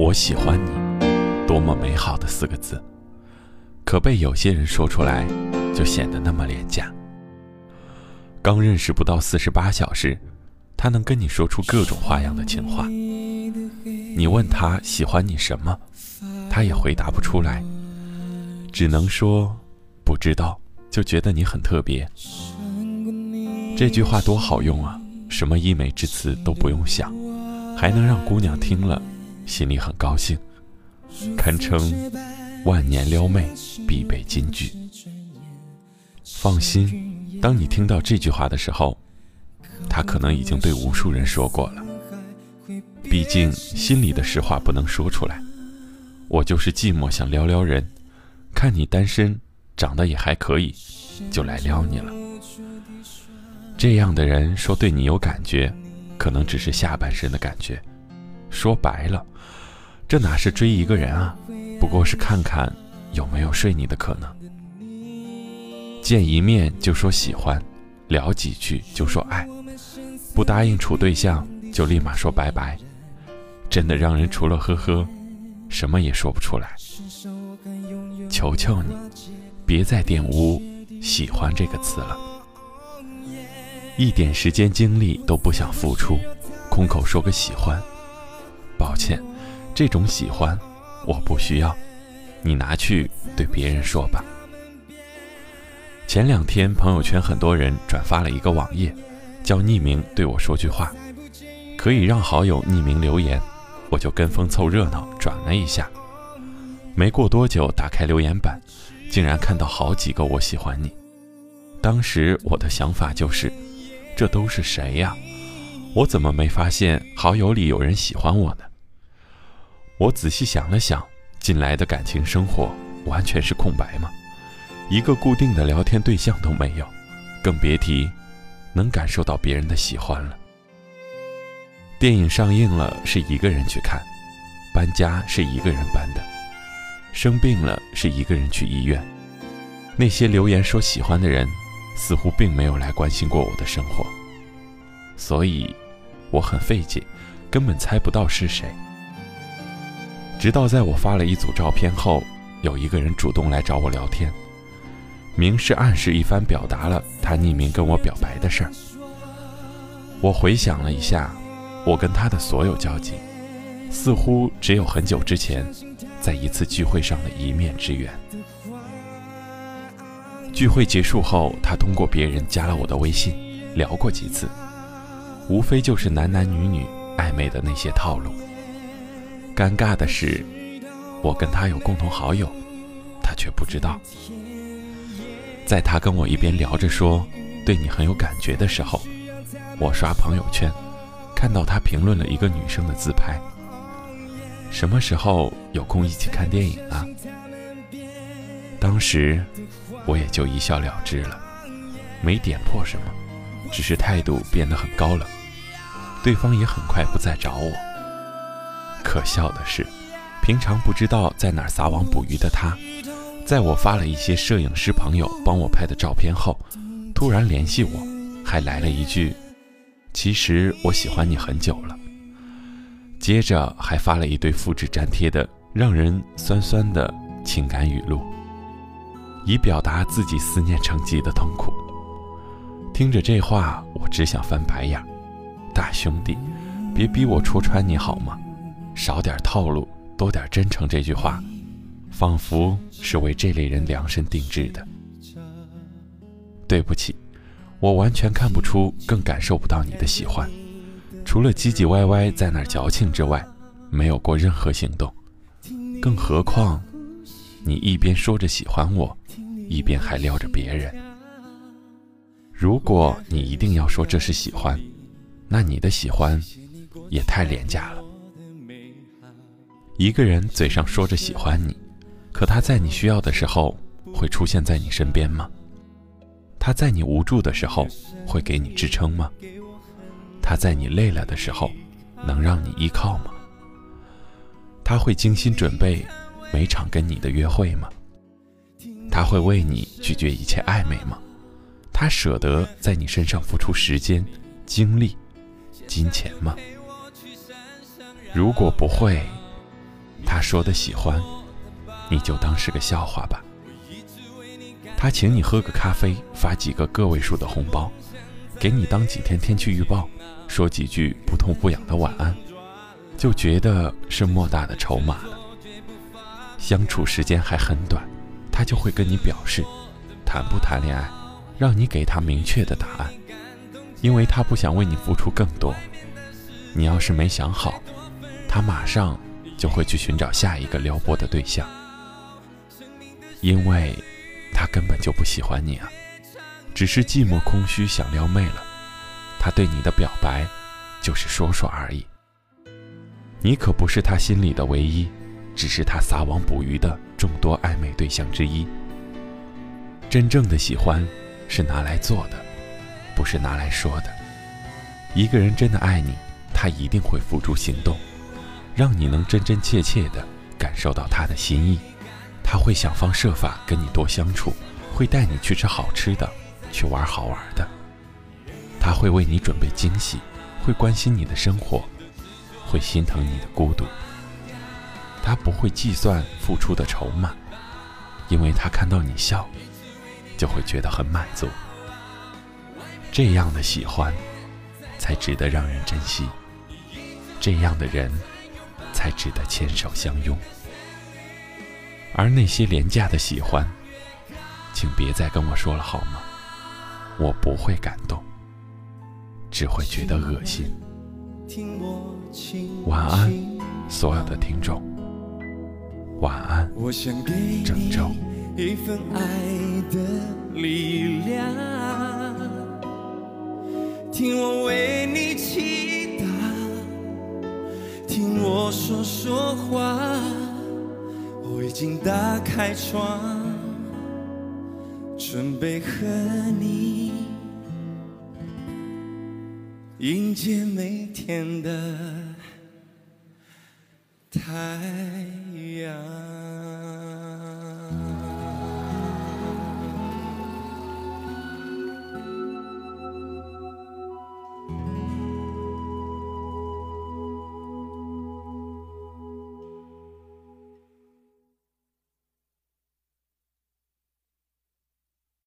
我喜欢你，多么美好的四个字，可被有些人说出来，就显得那么廉价。刚认识不到四十八小时，他能跟你说出各种花样的情话。你问他喜欢你什么，他也回答不出来，只能说不知道，就觉得你很特别。这句话多好用啊，什么溢美之词都不用想，还能让姑娘听了。心里很高兴，堪称万年撩妹必备金句。放心，当你听到这句话的时候，他可能已经对无数人说过了。毕竟心里的实话不能说出来。我就是寂寞想撩撩人，看你单身，长得也还可以，就来撩你了。这样的人说对你有感觉，可能只是下半身的感觉。说白了。这哪是追一个人啊，不过是看看有没有睡你的可能。见一面就说喜欢，聊几句就说爱，不答应处对象就立马说拜拜，真的让人除了呵呵，什么也说不出来。求求你，别再玷污“喜欢”这个词了，一点时间精力都不想付出，空口说个喜欢，抱歉。这种喜欢，我不需要，你拿去对别人说吧。前两天朋友圈很多人转发了一个网页，叫“匿名对我说句话”，可以让好友匿名留言，我就跟风凑热闹转了一下。没过多久，打开留言板，竟然看到好几个“我喜欢你”。当时我的想法就是，这都是谁呀？我怎么没发现好友里有人喜欢我呢？我仔细想了想，近来的感情生活完全是空白吗？一个固定的聊天对象都没有，更别提能感受到别人的喜欢了。电影上映了是一个人去看，搬家是一个人搬的，生病了是一个人去医院。那些留言说喜欢的人，似乎并没有来关心过我的生活，所以我很费解，根本猜不到是谁。直到在我发了一组照片后，有一个人主动来找我聊天，明示暗示一番表达了他匿名跟我表白的事儿。我回想了一下，我跟他的所有交集，似乎只有很久之前，在一次聚会上的一面之缘。聚会结束后，他通过别人加了我的微信，聊过几次，无非就是男男女女暧昧的那些套路。尴尬的是，我跟他有共同好友，他却不知道。在他跟我一边聊着说对你很有感觉的时候，我刷朋友圈，看到他评论了一个女生的自拍。什么时候有空一起看电影啊？当时我也就一笑了之了，没点破什么，只是态度变得很高冷。对方也很快不再找我。可笑的是，平常不知道在哪儿撒网捕鱼的他，在我发了一些摄影师朋友帮我拍的照片后，突然联系我，还来了一句：“其实我喜欢你很久了。”接着还发了一堆复制粘贴的让人酸酸的情感语录，以表达自己思念成疾的痛苦。听着这话，我只想翻白眼。大兄弟，别逼我戳穿你好吗？少点套路，多点真诚。这句话，仿佛是为这类人量身定制的。对不起，我完全看不出，更感受不到你的喜欢，除了唧唧歪歪在那矫情之外，没有过任何行动。更何况，你一边说着喜欢我，一边还撩着别人。如果你一定要说这是喜欢，那你的喜欢也太廉价了。一个人嘴上说着喜欢你，可他在你需要的时候会出现在你身边吗？他在你无助的时候会给你支撑吗？他在你累了的时候能让你依靠吗？他会精心准备每场跟你的约会吗？他会为你拒绝一切暧昧吗？他舍得在你身上付出时间、精力、金钱吗？如果不会。他说的喜欢，你就当是个笑话吧。他请你喝个咖啡，发几个个位数的红包，给你当几天天气预报，说几句不痛不痒的晚安，就觉得是莫大的筹码了。相处时间还很短，他就会跟你表示，谈不谈恋爱，让你给他明确的答案，因为他不想为你付出更多。你要是没想好，他马上就会去寻找下一个撩拨的对象，因为他根本就不喜欢你啊，只是寂寞空虚想撩妹了。他对你的表白，就是说说而已。你可不是他心里的唯一。只是他撒网捕鱼的众多暧昧对象之一。真正的喜欢，是拿来做的，不是拿来说的。一个人真的爱你，他一定会付诸行动，让你能真真切切的感受到他的心意。他会想方设法跟你多相处，会带你去吃好吃的，去玩好玩的。他会为你准备惊喜，会关心你的生活，会心疼你的孤独。他不会计算付出的筹码，因为他看到你笑，就会觉得很满足。这样的喜欢，才值得让人珍惜；这样的人，才值得牵手相拥。而那些廉价的喜欢，请别再跟我说了好吗？我不会感动，只会觉得恶心。晚安，所有的听众。晚安，我想给你一份爱的力量，听我为说说话，我已经打开窗，准备和你迎接每天的。太阳。